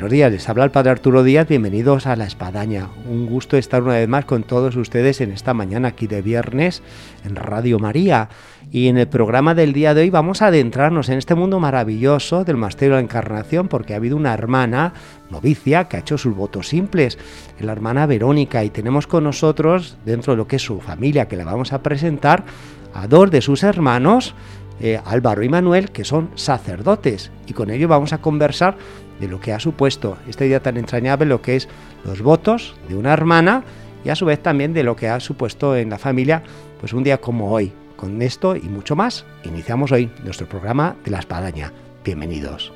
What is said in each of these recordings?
buenos días, les habla el Padre Arturo Díaz, bienvenidos a La Espadaña. Un gusto estar una vez más con todos ustedes en esta mañana aquí de viernes en Radio María. Y en el programa del día de hoy vamos a adentrarnos en este mundo maravilloso del Monasterio de la Encarnación porque ha habido una hermana novicia que ha hecho sus votos simples, la hermana Verónica, y tenemos con nosotros, dentro de lo que es su familia, que la vamos a presentar, a dos de sus hermanos, eh, Álvaro y Manuel, que son sacerdotes, y con ello vamos a conversar de lo que ha supuesto esta idea tan entrañable, lo que es los votos de una hermana y a su vez también de lo que ha supuesto en la familia, pues un día como hoy. Con esto y mucho más, iniciamos hoy nuestro programa de la espadaña. Bienvenidos.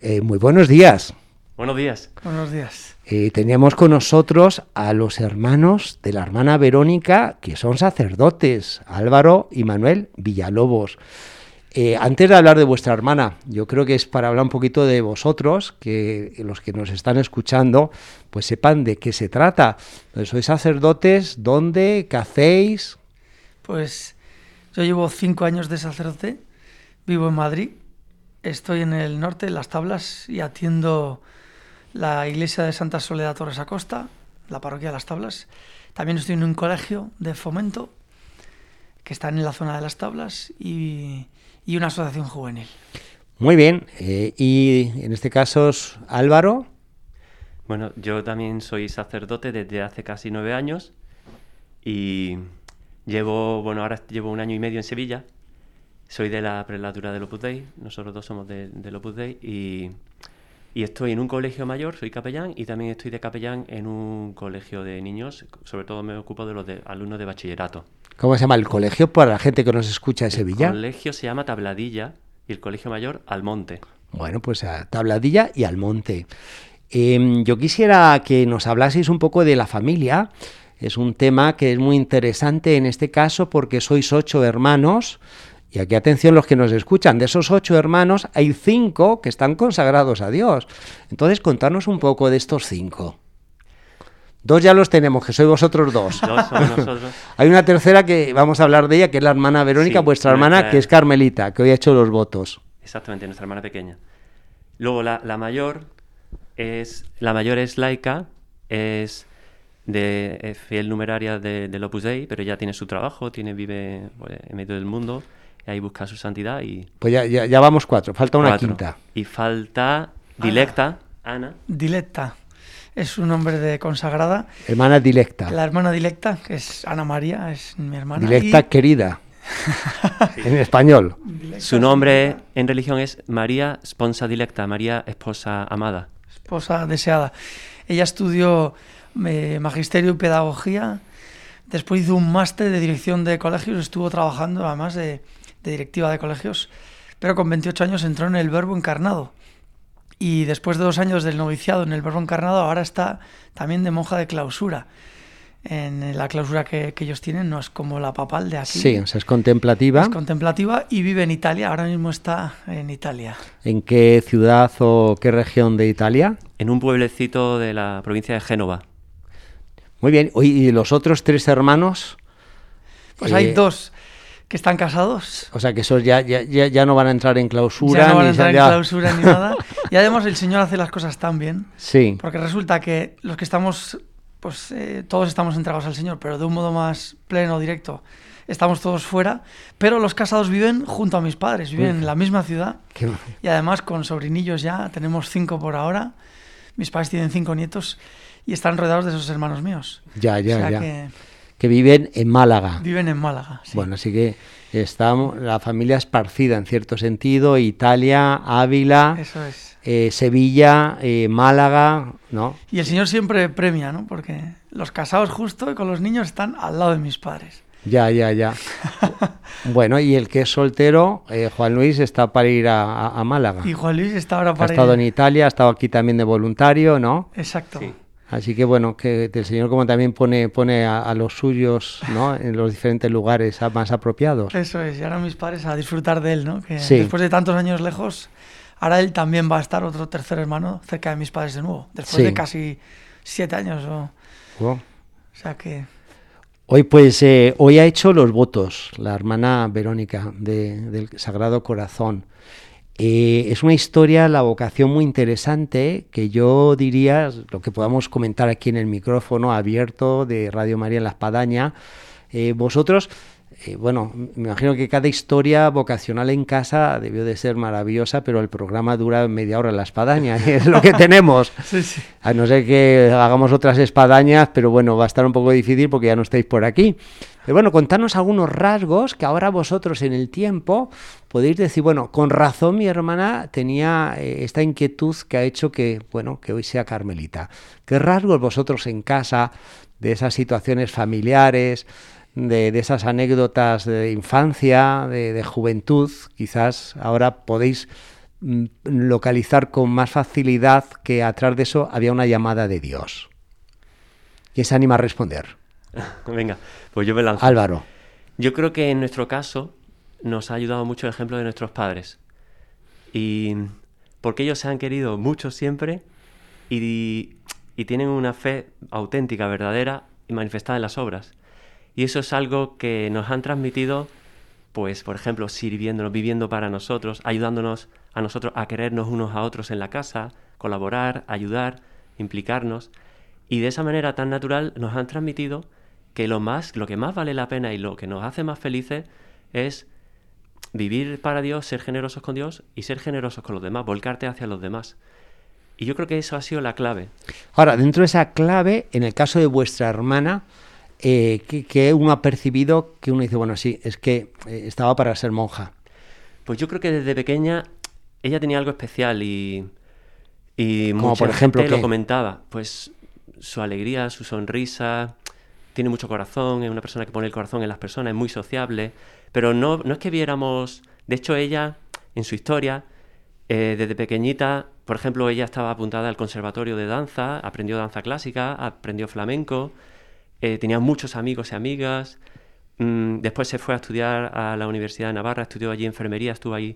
Eh, muy buenos días. Buenos días. Buenos días. Eh, teníamos con nosotros a los hermanos de la hermana Verónica, que son sacerdotes, Álvaro y Manuel Villalobos. Eh, antes de hablar de vuestra hermana, yo creo que es para hablar un poquito de vosotros, que los que nos están escuchando, pues sepan de qué se trata. ¿Sois sacerdotes? ¿Dónde? ¿Qué hacéis? Pues yo llevo cinco años de sacerdote, vivo en Madrid, estoy en el norte, en las tablas, y atiendo la iglesia de Santa Soledad Torres Acosta, la parroquia de las tablas. También estoy en un colegio de fomento que está en la zona de las tablas y, y una asociación juvenil. Muy bien. Eh, y en este caso, Álvaro. Bueno, yo también soy sacerdote desde hace casi nueve años y llevo, bueno, ahora llevo un año y medio en Sevilla. Soy de la prelatura del Opus Dei, nosotros dos somos de, del Opus Dei y, y estoy en un colegio mayor, soy capellán y también estoy de capellán en un colegio de niños, sobre todo me ocupo de los de, alumnos de bachillerato. ¿Cómo se llama el colegio para la gente que nos escucha de Sevilla? El colegio se llama Tabladilla y el colegio mayor Almonte. Bueno, pues a Tabladilla y Almonte. Eh, yo quisiera que nos hablaseis un poco de la familia. Es un tema que es muy interesante en este caso porque sois ocho hermanos. Y aquí atención los que nos escuchan, de esos ocho hermanos hay cinco que están consagrados a Dios. Entonces contarnos un poco de estos cinco. Dos ya los tenemos, que sois vosotros dos. Dos nosotros. Hay una tercera que vamos a hablar de ella, que es la hermana Verónica, Sí, vuestra hermana, nuestra- que es Carmelita, que hoy ha hecho los votos. Exactamente, nuestra hermana pequeña. Luego la, la mayor es la mayor es laica, es de es fiel numeraria de, del Opus Dei, pero ya tiene su trabajo, tiene vive pues, en medio del mundo, y ahí busca su santidad y Pues ya, ya, ya vamos cuatro, falta una cuatro. quinta. Y falta Dilecta, Ana. Dilecta es un nombre de consagrada. Hermana Dilecta. La hermana Dilecta, que es Ana María, es mi hermana. Dilecta y- querida. En español. Dilecta Su nombre en religión es María Sponsa Dilecta, María Esposa Amada. esposa deseada. Ella estudió eh, magisterio y pedagogía, después hizo un máster de dirección de colegios, estuvo trabajando además de, de directiva de colegios, pero con 28 años entró en el Verbo Encarnado. Y después de dos años del noviciado en el Verbo Encarnado, ahora está también de monja de clausura. En la clausura que, que ellos tienen no es como la papal de aquí. Sí, o sea, es contemplativa. Es contemplativa y vive en Italia, ahora mismo está en Italia. ¿En qué ciudad o qué región de Italia? En un pueblecito de la provincia de Génova. Muy bien. ¿y los otros tres hermanos? Pues Eh, hay dos que están casados, O sea, que esos ya, ya, ya, ya no van a entrar en clausura. ya no van ni a entrar en ya- clausura ni nada. Y además el Señor hace las cosas tan bien, Sí. porque resulta que los que estamos, pues eh, todos estamos entregados al Señor, pero de un modo más pleno, directo, estamos todos fuera, pero los casados viven junto a mis padres, viven en la misma ciudad Qué- y además con sobrinillos ya, tenemos cinco por ahora, mis padres tienen cinco nietos y están rodeados de esos hermanos míos. Ya, ya, o sea ya. que Que viven en Málaga. viven en Málaga. sí. Bueno, así que está la familia esparcida en cierto sentido. Italia, Ávila, Eso es. eh, Sevilla, eh, Málaga, ¿no? Y el Señor siempre premia, ¿no? Porque los casados justo y con los niños están al lado de mis padres. Ya, ya, ya. Bueno, y el que es soltero, eh, Juan Luis, está para ir a, a- a Málaga. Y Juan Luis está ahora Ha para estado ir- en Italia, ha estado aquí también de voluntario, ¿no? Exacto. Sí. Así que bueno, que el Señor como también pone, pone a, a los suyos, ¿no? En los diferentes lugares a- más apropiados. Eso es, y ahora mis padres a disfrutar de él, ¿no? Que Sí. después de tantos años lejos, ahora él también va a estar otro tercer hermano cerca de mis padres de nuevo, después Sí. de casi siete años. O, Oh. o sea que Hoy pues eh, hoy ha hecho los votos la hermana Verónica de- del Sagrado Corazón. Eh, es una historia, la vocación muy interesante que yo diría lo que podamos comentar aquí en el micrófono abierto de Radio María en la Espadaña. Eh, vosotros, eh, bueno, me imagino que cada historia vocacional en casa debió de ser maravillosa, pero el programa dura media hora en la Espadaña, es lo que tenemos. sí, sí. A no ser que hagamos otras espadañas, pero bueno, va a estar un poco difícil porque ya no estáis por aquí. Pero bueno, contanos algunos rasgos que ahora vosotros en el tiempo podéis decir, bueno, con razón mi hermana tenía eh, esta inquietud que ha hecho que, bueno, que hoy sea carmelita. ¿Qué rasgos vosotros en casa de esas situaciones familiares, de, de esas anécdotas de infancia, de, de juventud, quizás ahora podéis mm, localizar con más facilidad que atrás de eso había una llamada de Dios. ¿Quién se anima a responder? Venga, pues yo me lanzo. Álvaro. Yo creo que en nuestro caso nos ha ayudado mucho el ejemplo de nuestros padres. Y porque ellos se han querido mucho siempre y, y tienen una fe auténtica, verdadera y manifestada en las obras. Y eso es algo que nos han transmitido, pues, por ejemplo, sirviéndonos, viviendo para nosotros, ayudándonos a nosotros a querernos unos a otros en la casa, colaborar, ayudar, implicarnos. Y de esa manera tan natural nos han transmitido que lo más, lo que más vale la pena y lo que nos hace más felices es vivir para Dios, ser generosos con Dios y ser generosos con los demás, volcarte hacia los demás. Y yo creo que eso ha sido la clave. Ahora, dentro de esa clave, en el caso de vuestra hermana, eh, que, que uno ha percibido que uno dice, bueno, sí, es que eh, estaba para ser monja. Pues yo creo que desde pequeña ella tenía algo especial y, y Como mucha por ejemplo, gente lo comentaba. Pues su alegría, su sonrisa, tiene mucho corazón, es una persona que pone el corazón en las personas, es muy sociable, pero no, no es que viéramos, de hecho ella, en su historia, eh, desde pequeñita, por ejemplo, ella estaba apuntada al conservatorio de danza, aprendió danza clásica, aprendió flamenco, eh, tenía muchos amigos y amigas, mm, después se fue a estudiar a la Universidad de Navarra, estudió allí enfermería, estuvo ahí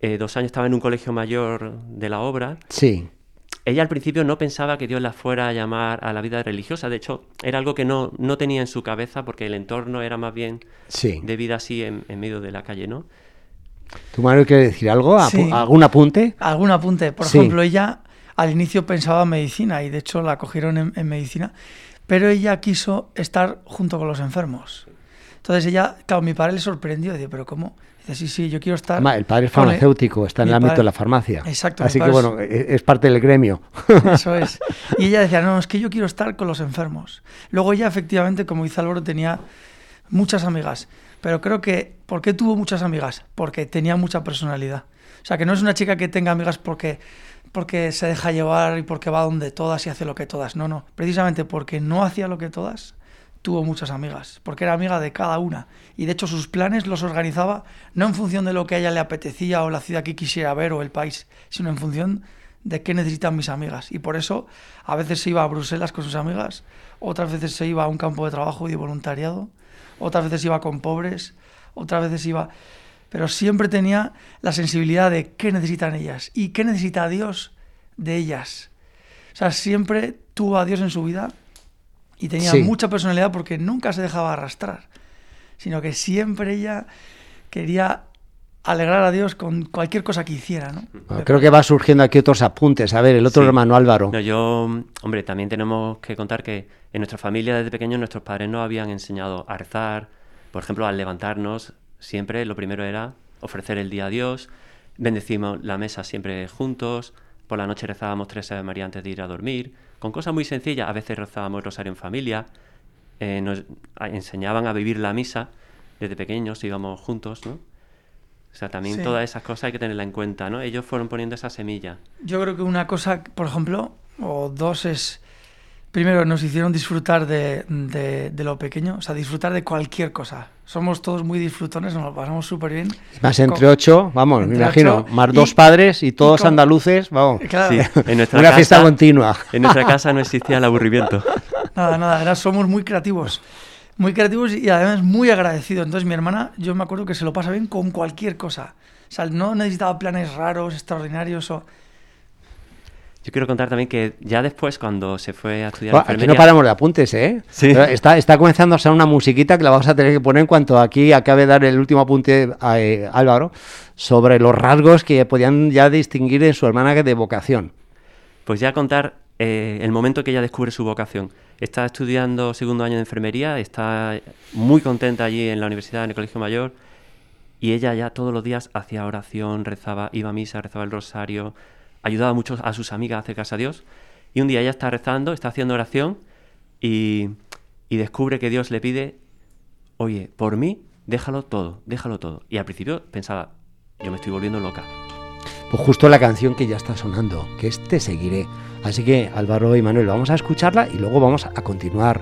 eh, dos años, estaba en un colegio mayor de la obra, Sí, ella al principio no pensaba que Dios la fuera a llamar a la vida religiosa, de hecho era algo que no, no tenía en su cabeza porque el entorno era más bien sí. de vida así en, en medio de la calle, ¿no? ¿Tu madre quiere decir algo? ¿Apu- Sí. ¿Algún apunte? Algún apunte. Por Sí. ejemplo, ella al inicio pensaba en medicina y de hecho la cogieron en, en medicina, pero ella quiso estar junto con los enfermos. Entonces ella, claro, mi padre le sorprendió, dice, pero ¿cómo? Dice, sí, sí, yo quiero estar... Además, el padre es el- farmacéutico, está en mi el ámbito padre- de la farmacia. Exacto, Así que es- bueno, e- es parte del gremio. Eso es. Y ella decía, no, es que yo quiero estar con los enfermos. Luego ella, efectivamente, como dice Álvaro, tenía muchas amigas. Pero creo que, ¿por qué tuvo muchas amigas? Porque tenía mucha personalidad. O sea, que no es una chica que tenga amigas porque, porque se deja llevar y porque va donde todas y hace lo que todas. No, no. Precisamente porque no hacía lo que todas, tuvo muchas amigas. Porque era amiga de cada una. Y de hecho sus planes los organizaba no en función de lo que a ella le apetecía o la ciudad que quisiera ver o el país, sino en función de qué necesitan mis amigas. Y por eso a veces se iba a Bruselas con sus amigas, otras veces se iba a un campo de trabajo y de voluntariado, otras veces iba con pobres, otras veces iba... Pero siempre tenía la sensibilidad de qué necesitan ellas y qué necesita Dios de ellas. O sea, siempre tuvo a Dios en su vida y tenía Sí. mucha personalidad porque nunca se dejaba arrastrar, sino que siempre ella quería alegrar a Dios con cualquier cosa que hiciera, ¿no? Bueno, creo que va surgiendo aquí otros apuntes. A ver, el otro Sí. hermano Álvaro. No, yo, hombre, también tenemos que contar que en nuestra familia desde pequeños nuestros padres nos habían enseñado a rezar, por ejemplo, al levantarnos, siempre lo primero era ofrecer el día a Dios, bendecimos la mesa siempre juntos, por la noche rezábamos tres Ave María antes de ir a dormir, con cosas muy sencillas, a veces rezábamos el rosario en familia, eh, nos enseñaban a vivir la misa desde pequeños, íbamos juntos, ¿no? O sea, también Sí. todas esas cosas hay que tenerla en cuenta, ¿no? Ellos fueron poniendo esa semilla. Yo creo que una cosa, por ejemplo, o dos es, primero nos hicieron disfrutar de, de- de lo pequeño, o sea, disfrutar de cualquier cosa. Somos todos muy disfrutones, nos lo pasamos súper bien. Más entre ocho, vamos, me imagino, más dos padres y todos andaluces, vamos. Claro. en nuestra Una fiesta continua. En nuestra casa no existía el aburrimiento. Nada, nada, somos muy creativos. Muy creativos y además muy agradecidos. Entonces mi hermana, yo me acuerdo que se lo pasa bien con cualquier cosa. O sea, no necesitaba planes raros, extraordinarios o yo quiero contar también que ya después, cuando se fue a estudiar Aquí no paramos de apuntes, ¿eh? Sí. Está, está comenzando a ser una musiquita que la vamos a tener que poner en cuanto aquí acabe de dar el último apunte a eh, Álvaro sobre los rasgos que podían ya distinguir en su hermana de vocación. Pues ya contar eh, el momento que ella descubre su vocación. Está estudiando segundo año de enfermería, está muy contenta allí en la universidad, en el Colegio Mayor, y ella ya todos los días hacía oración, rezaba, iba a misa, rezaba el rosario, ayudaba mucho a sus amigas a acercarse a Dios. Y un día ella está rezando, está haciendo oración y, descubre que Dios le pide, oye, por mí, déjalo todo, déjalo todo. Y al principio pensaba, yo me estoy volviendo loca. Pues justo la canción que ya está sonando, que es Te seguiré. Así que Álvaro y Manuel, vamos a escucharla y luego vamos a continuar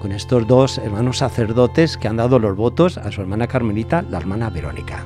con estos dos hermanos sacerdotes que han dado los votos a su hermana Carmelita, la hermana Verónica.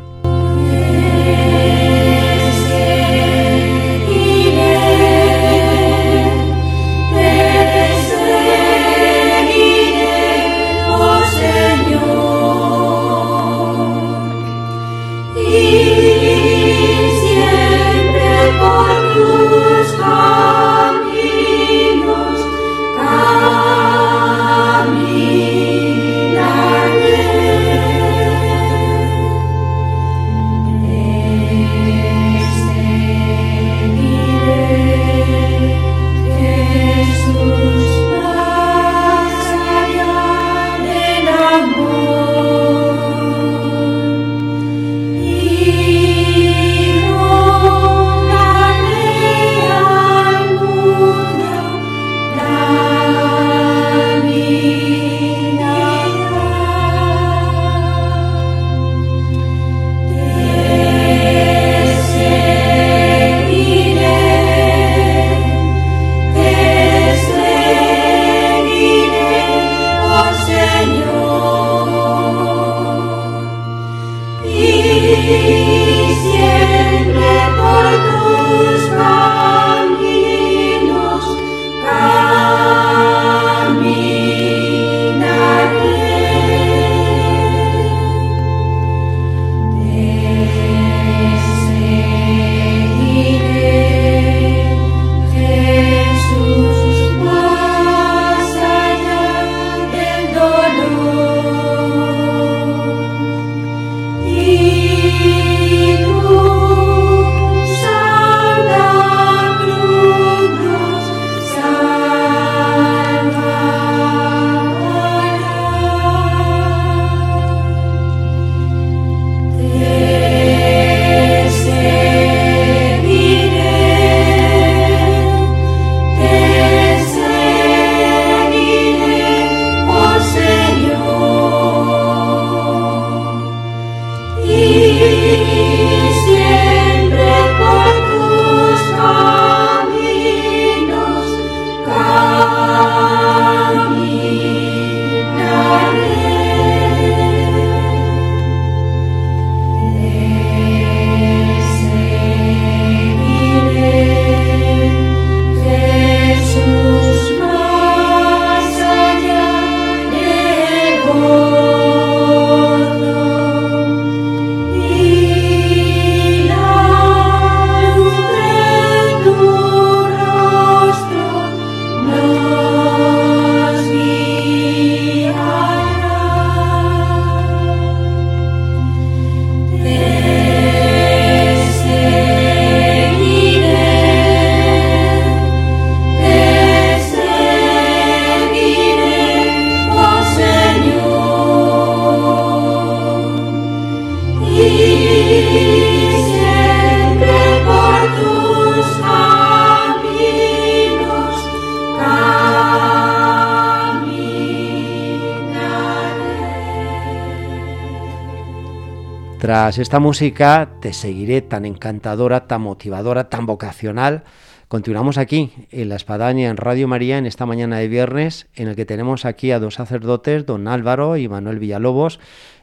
Esta música te seguiré tan encantadora, tan motivadora, tan vocacional. Continuamos aquí en La Espadaña, en Radio María, en esta mañana de viernes, en el que tenemos aquí a dos sacerdotes, don Álvaro y Manuel Villalobos,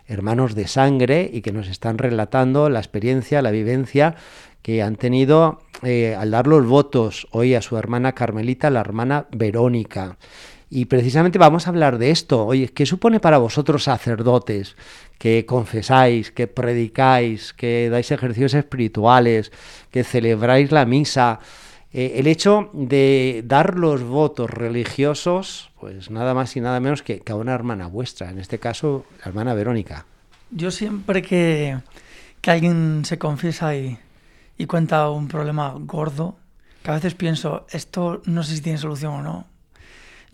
hermanos de sangre y que nos están relatando la experiencia, la vivencia que han tenido eh, al dar los votos hoy a su hermana Carmelita, la hermana Verónica. Y precisamente vamos a hablar de esto. Oye, ¿qué supone para vosotros sacerdotes que confesáis, que predicáis, que dais ejercicios espirituales, que celebráis la misa? Eh, el hecho de dar los votos religiosos, pues nada más y nada menos que, a una hermana vuestra, en este caso la hermana Verónica. Yo siempre que, que alguien se confiesa y, y cuenta un problema gordo, que a veces pienso, esto no sé si tiene solución o no.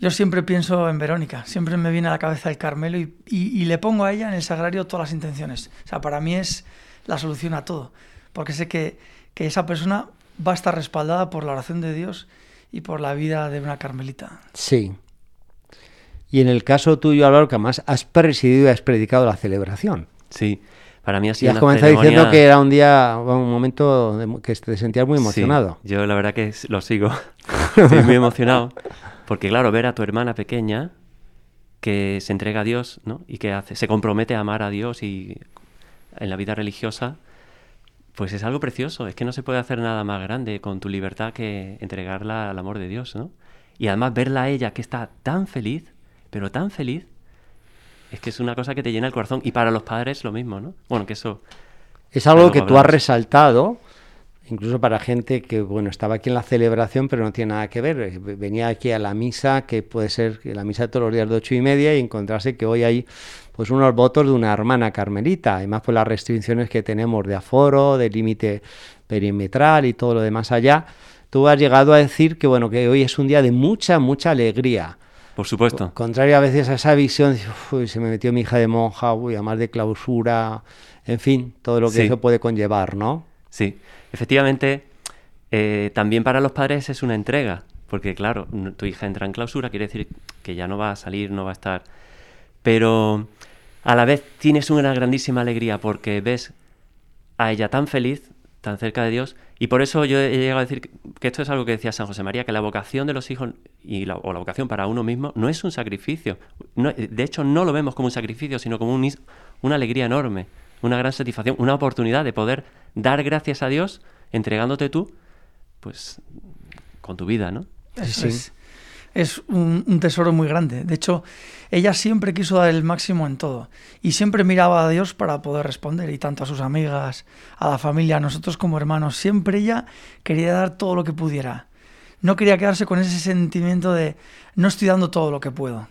Yo siempre pienso en Verónica, siempre me viene a la cabeza el Carmelo y, y, le pongo a ella en el sagrario todas las intenciones. O sea, para mí es la solución a todo, porque sé que, que esa persona va a estar respaldada por la oración de Dios y por la vida de una carmelita. Sí. Y en el caso tuyo, Álvaro, que además has presidido y has predicado la celebración. Sí. Para mí ha sido y has comenzado diciendo que era un día, un momento que te sentías muy emocionado. Sí, yo la verdad que lo sigo. Estoy muy emocionado. Porque claro, ver a tu hermana pequeña que se entrega a Dios, ¿no? Y que hace, se compromete a amar a Dios y en la vida religiosa, pues es algo precioso. Es que no se puede hacer nada más grande con tu libertad que entregarla al amor de Dios, ¿no? Y además verla a ella que está tan feliz, pero tan feliz, es que es una cosa que te llena el corazón. Y para los padres lo mismo, ¿no? Bueno, que eso... Es algo que tú has resaltado, incluso para gente que, bueno, estaba aquí en la celebración, pero no tiene nada que ver. Venía aquí a la misa, que puede ser la misa de todos los días de ocho y media, y encontrarse que hoy hay pues unos votos de una hermana carmelita, además por las restricciones que tenemos de aforo, de límite perimetral y todo lo demás allá, tú has llegado a decir que bueno, que hoy es un día de mucha, mucha alegría. Por supuesto. Contrario a veces a esa visión, uy, se me metió mi hija de monja, uy, además de clausura, en fin, todo lo que eso puede conllevar, ¿no? Sí, efectivamente, eh, también para los padres es una entrega, porque claro, tu hija entra en clausura, quiere decir que ya no va a salir, no va a estar. Pero a la vez tienes una grandísima alegría porque ves a ella tan feliz, tan cerca de Dios, y por eso yo he llegado a decir que esto es algo que decía San José María, que la vocación de los hijos y la, o la vocación para uno mismo no es un sacrificio. de hecho, no lo vemos como un sacrificio, sino como una alegría enorme, una gran satisfacción, una oportunidad de poder dar gracias a Dios entregándote tú, pues, con tu vida, ¿no? sí es un, tesoro muy grande. De hecho, ella siempre quiso dar el máximo en todo y siempre miraba a Dios para poder responder y tanto a sus amigas, a la familia, a nosotros como hermanos, siempre ella quería dar todo lo que pudiera. No quería quedarse con ese sentimiento de no estoy dando todo lo que puedo.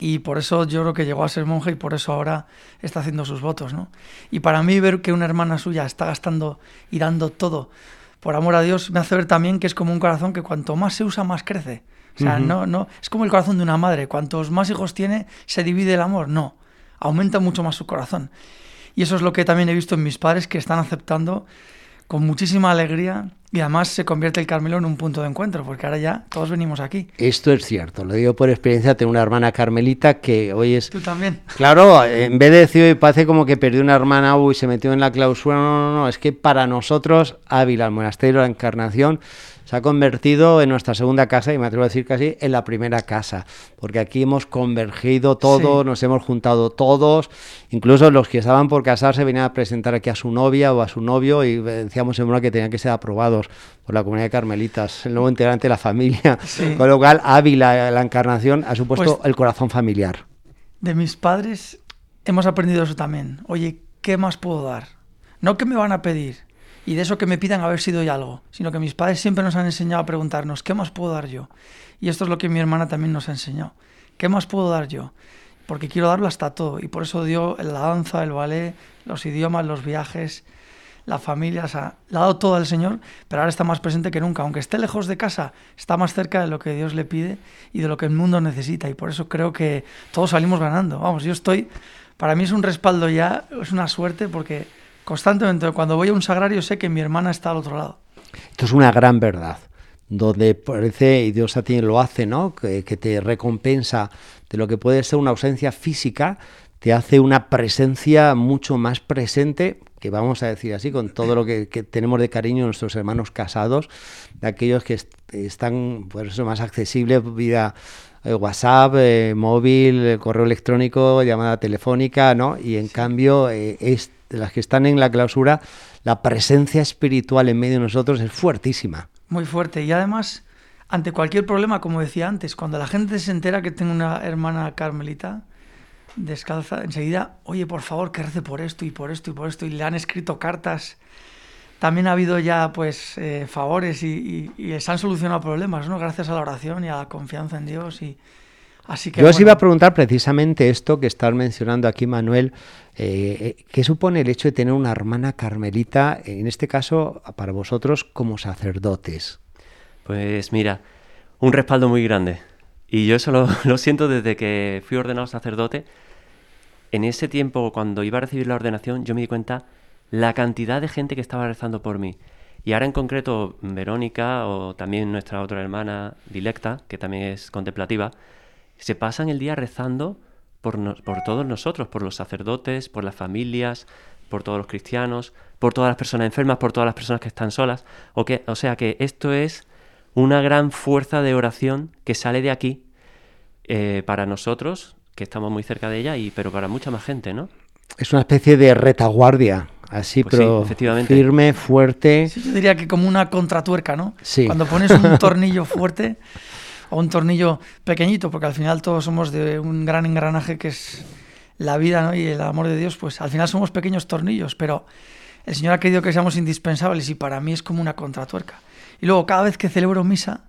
Y por eso yo creo que llegó a ser monja y por eso ahora está haciendo sus votos, ¿no? Y para mí ver que una hermana suya está gastando y dando todo por amor a Dios me hace ver también que es como un corazón que cuanto más se usa más crece. O sea, no, no, es como el corazón de una madre. Cuantos más hijos tiene, se divide el amor. No, aumenta mucho más su corazón. Y eso es lo que también he visto en mis padres que están aceptando con muchísima alegría y además se convierte el Carmelo en un punto de encuentro, porque ahora ya todos venimos aquí. Esto es cierto, lo digo por experiencia, tengo una hermana carmelita que hoy es... Tú también. Claro, en vez de decir hoy parece como que perdió una hermana y se metió en la clausura, no, no, no, es que para nosotros Ávila, el monasterio la Encarnación, se ha convertido en nuestra segunda casa y me atrevo a decir casi en la primera casa, porque aquí hemos convergido todos, nos hemos juntado todos, incluso los que estaban por casarse venían a presentar aquí a su novia o a su novio y decíamos en una que tenían que ser por la comunidad de carmelitas, el nuevo integrante de la familia, con lo cual Ávila, la encarnación, ha supuesto pues el corazón familiar. De mis padres hemos aprendido eso también. Oye, ¿qué más puedo dar? No que me van a pedir, y de eso que me pidan haber sido ya algo, sino que mis padres siempre nos han enseñado a preguntarnos, ¿qué más puedo dar yo? Y esto es lo que mi hermana también nos enseñó, ¿qué más puedo dar yo? Porque quiero darlo hasta todo, y por eso dio la danza, el ballet, los idiomas, los viajes, la familia, o sea, le ha dado todo al Señor, pero ahora está más presente que nunca, aunque esté lejos de casa, está más cerca de lo que Dios le pide y de lo que el mundo necesita, y por eso creo que todos salimos ganando, vamos, yo estoy, para mí es un respaldo ya, es una suerte porque constantemente. Cuando voy a un sagrario sé que mi hermana está al otro lado. Esto es una gran verdad, donde parece, y Dios a ti lo hace, ¿no? Que, te recompensa de lo que puede ser una ausencia física, te hace una presencia mucho más presente, que vamos a decir así, con todo lo que, tenemos de cariño nuestros hermanos casados, de aquellos que están, por eso, más accesible vida eh, WhatsApp, eh, móvil, correo electrónico, llamada telefónica, ¿no? Y en cambio, es, las que están en la clausura, la presencia espiritual en medio de nosotros es fuertísima. Muy fuerte. Y además, ante cualquier problema, como decía antes, cuando la gente se entera que tengo una hermana carmelita descalza, enseguida, oye, por favor, que rece por esto y por esto y por esto, y le han escrito cartas. También ha habido ya, pues, eh, favores y, y, se han solucionado problemas, ¿no? Gracias a la oración y a la confianza en Dios y... Así que, Yo os iba a preguntar precisamente esto que estás mencionando aquí, Manuel. Eh, eh, ¿Qué supone el hecho de tener una hermana carmelita, en este caso, para vosotros como sacerdotes? Pues mira, un respaldo muy grande. Y yo eso lo, siento desde que fui ordenado sacerdote. En ese tiempo, cuando iba a recibir la ordenación, yo me di cuenta la cantidad de gente que estaba rezando por mí. Y ahora en concreto, Verónica o también nuestra otra hermana, Dilecta, que también es contemplativa, se pasan el día rezando por, por todos nosotros, por los sacerdotes, por las familias, por todos los cristianos, por todas las personas enfermas, por todas las personas que están solas. O, que, o sea que esto es una gran fuerza de oración que sale de aquí eh, para nosotros, que estamos muy cerca de ella, y, pero para mucha más gente, ¿no? Es una especie de retaguardia, así, pues pero firme, fuerte. Sí, yo diría que como una contratuerca, ¿no? Sí. Cuando pones un tornillo fuerte o un tornillo pequeñito, porque al final todos somos de un gran engranaje que es la vida ¿no? y el amor de Dios, pues al final somos pequeños tornillos, pero el Señor ha querido que seamos indispensables y para mí es como una contratuerca. Y luego cada vez que celebro misa,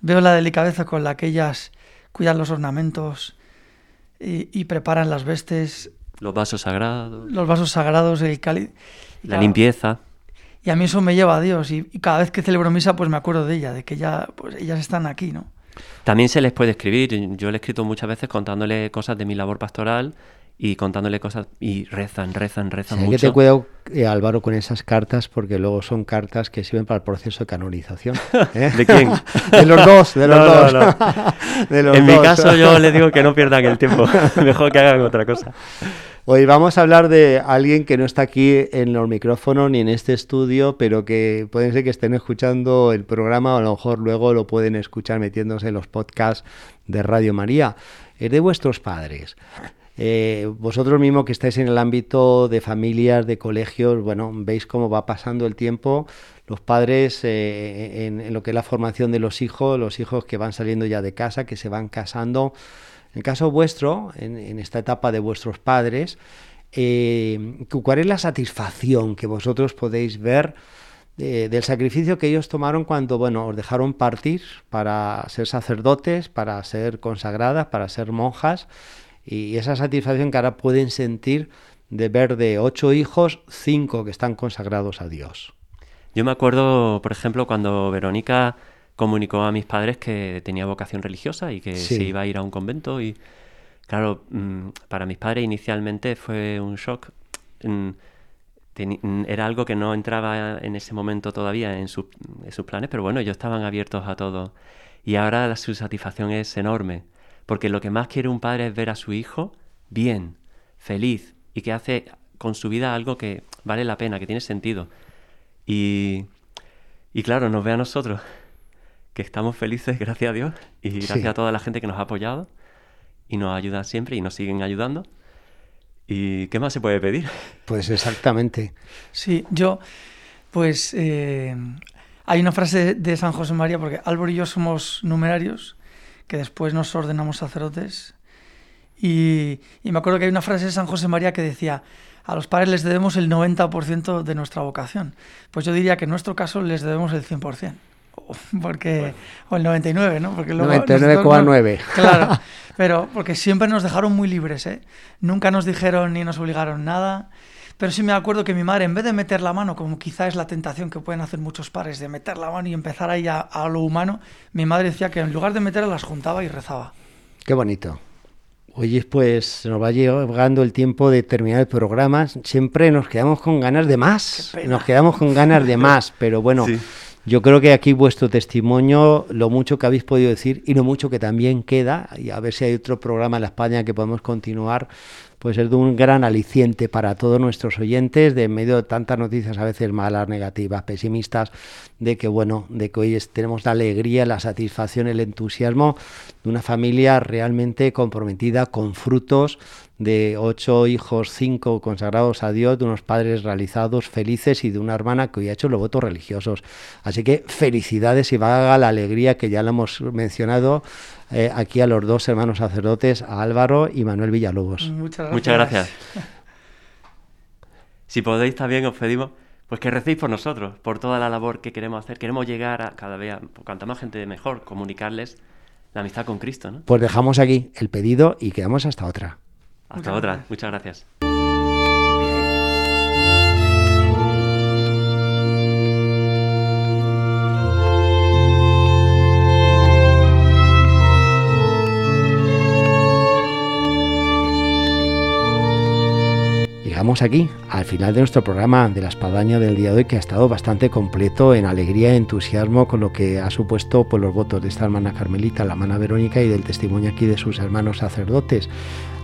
veo la delicadeza con la que ellas cuidan los ornamentos y, preparan las vestes. Los vasos sagrados. Los vasos sagrados, el cáliz. La limpieza. Y a mí eso me lleva a Dios. Y, cada vez que celebro misa, pues me acuerdo de ella, de que ya, pues ellas están aquí, ¿no? También se les puede escribir. Yo le he escrito muchas veces contándole cosas de mi labor pastoral y contándole cosas y rezan, rezan, rezan mucho. Hay que te cuidado, eh, Álvaro, con esas cartas porque luego son cartas que sirven para el proceso de canonización. ¿eh? ¿De quién? de los dos, de los dos. en mi caso yo les digo que no pierdan el tiempo, mejor que hagan otra cosa. Hoy vamos a hablar de alguien que no está aquí en los micrófonos ni en este estudio, pero que pueden ser que estén escuchando el programa o a lo mejor luego lo pueden escuchar metiéndose en los podcasts de Radio María. Es de vuestros padres. Eh, vosotros mismos que estáis en el ámbito de familias, de colegios, bueno, veis cómo va pasando el tiempo, los padres eh, en, lo que es la formación de los hijos, los hijos que van saliendo ya de casa, que se van casando. En el caso vuestro, en, esta etapa de vuestros padres, eh, ¿cuál es la satisfacción que vosotros podéis ver del sacrificio que ellos tomaron cuando, bueno, os dejaron partir para ser sacerdotes, para ser consagradas, para ser monjas? Y esa satisfacción que ahora pueden sentir de ver de ocho hijos, cinco que están consagrados a Dios. Yo me acuerdo, por ejemplo, cuando Verónica comunicó a mis padres que tenía vocación religiosa y que se iba a ir a un convento y claro, mm, para mis padres inicialmente fue un shock. Mm, mm, era algo que no entraba en ese momento todavía en, sus planes, pero bueno, ellos estaban abiertos a todo. Y ahora su satisfacción es enorme porque lo que más quiere un padre es ver a su hijo bien, feliz y que hace con su vida algo que vale la pena, que tiene sentido. Y, y claro, nos ve a nosotros, que estamos felices, gracias a Dios, y gracias a toda la gente que nos ha apoyado y nos ayuda siempre y nos siguen ayudando. ¿Y qué más se puede pedir? Pues exactamente. Sí, yo, pues eh, hay una frase de San José María, porque Álvaro y yo somos numerarios, que después nos ordenamos sacerdotes. Y, me acuerdo que hay una frase de San José María que decía, a los padres les debemos el 90% de nuestra vocación. Pues yo diría que en nuestro caso les debemos el 100%. Porque, o el 99, ¿no? Porque 99,9. claro, pero porque siempre nos dejaron muy libres, ¿eh? Nunca nos dijeron ni nos obligaron nada. Pero sí me acuerdo que mi madre, en vez de meter la mano, como quizá es la tentación que pueden hacer muchos padres, de meter la mano y empezar ahí a, a lo humano, mi madre decía que en lugar de meterla las juntaba y rezaba. Qué bonito. Oye, pues nos va llegando el tiempo de terminar el programa. Siempre nos quedamos con ganas de más. Nos quedamos con ganas de más, pero bueno, yo creo que aquí vuestro testimonio, lo mucho que habéis podido decir y lo mucho que también queda, y a ver si hay otro programa en la España que podemos continuar puede ser de un gran aliciente para todos nuestros oyentes, de en medio de tantas noticias a veces malas, negativas, pesimistas, de que bueno, de que hoy tenemos la alegría, la satisfacción, el entusiasmo de una familia realmente comprometida con frutos de ocho hijos, cinco consagrados a Dios, de unos padres realizados, felices y de una hermana que hoy ha hecho los votos religiosos. Así que felicidades y valga la alegría que ya lo hemos mencionado eh, aquí a los dos hermanos sacerdotes, a Álvaro y Manuel Villalobos. Muchas gracias. Muchas gracias. si podéis también os pedimos pues que recéis por nosotros, por toda la labor que queremos hacer. Queremos llegar a cada vez, a cuanta más gente mejor, comunicarles la amistad con Cristo. ¿no? Pues dejamos aquí el pedido y quedamos hasta otra. Hasta otra. Muchas gracias. Aquí al final de nuestro programa de la espadaña del día de hoy que ha estado bastante completo en alegría y entusiasmo con lo que ha supuesto por los votos de esta hermana Carmelita, la hermana Verónica y del testimonio aquí de sus hermanos sacerdotes.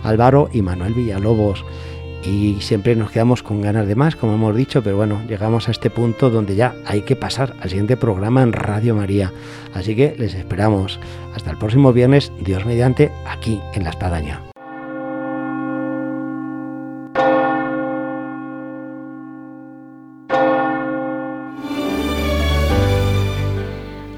Álvaro y Manuel Villalobos. Y siempre nos quedamos con ganas de más, como hemos dicho, pero bueno, llegamos a este punto donde ya hay que pasar al siguiente programa en Radio María. Así que les esperamos. Hasta el próximo viernes, Dios mediante, aquí en La Espadaña.